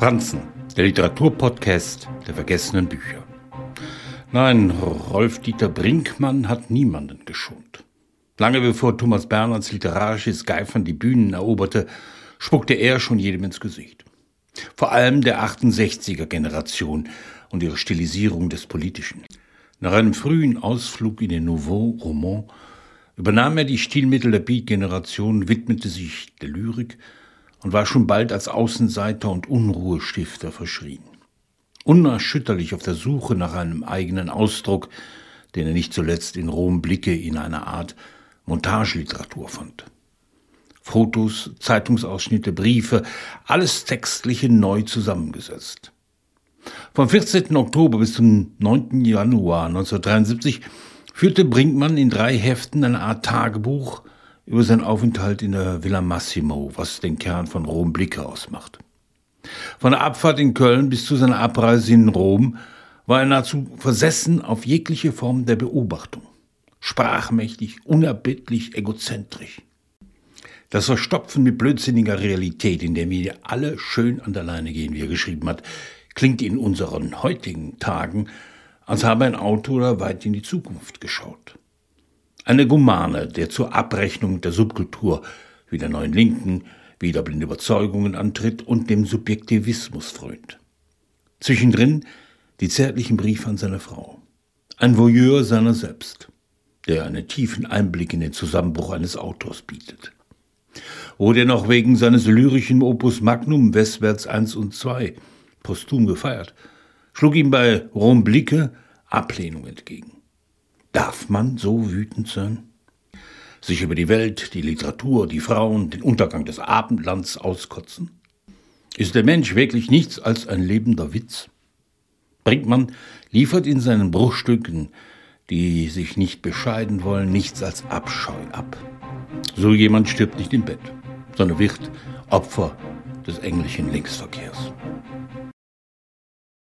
Franzen, der Literaturpodcast der vergessenen Bücher. Nein, Rolf-Dieter Brinkmann hat niemanden geschont. Lange bevor Thomas Bernhards literarisches Geifern die Bühnen eroberte, spuckte er schon jedem ins Gesicht. Vor allem der 68er-Generation und ihre Stilisierung des Politischen. Nach einem frühen Ausflug in den Nouveau Roman übernahm er die Stilmittel der Beat-Generation, widmete sich der Lyrik und war schon bald als Außenseiter und Unruhestifter verschrien. Unerschütterlich auf der Suche nach einem eigenen Ausdruck, den er nicht zuletzt in Rom Blicke in einer Art Montageliteratur fand. Fotos, Zeitungsausschnitte, Briefe, alles Textliche neu zusammengesetzt. Vom 14. Oktober bis zum 9. Januar 1973 führte Brinkmann in drei Heften eine Art Tagebuch über seinen Aufenthalt in der Villa Massimo, was den Kern von Rom Blicke ausmacht. Von der Abfahrt in Köln bis zu seiner Abreise in Rom war er nahezu versessen auf jegliche Form der Beobachtung. Sprachmächtig, unerbittlich, egozentrisch. Das Verstopfen mit blödsinniger Realität, in der wir alle schön an der Leine gehen, wie er geschrieben hat, klingt in unseren heutigen Tagen, als habe ein Autor weit in die Zukunft geschaut. Eine Gumane, der zur Abrechnung der Subkultur wie der neuen Linken wieder blinde Überzeugungen antritt und dem Subjektivismus frönt. Zwischendrin die zärtlichen Briefe an seine Frau. Ein Voyeur seiner selbst, der einen tiefen Einblick in den Zusammenbruch eines Autors bietet. Wurde er noch wegen seines lyrischen Opus Magnum Westwärts 1 und 2 posthum gefeiert, schlug ihm bei Rom Blicke Ablehnung entgegen. Darf man so wütend sein? Sich über die Welt, die Literatur, die Frauen, den Untergang des Abendlands auskotzen? Ist der Mensch wirklich nichts als ein lebender Witz? Brinkmann liefert in seinen Bruchstücken, die sich nicht bescheiden wollen, nichts als Abscheu ab. So jemand stirbt nicht im Bett, sondern wird Opfer des englischen Linksverkehrs.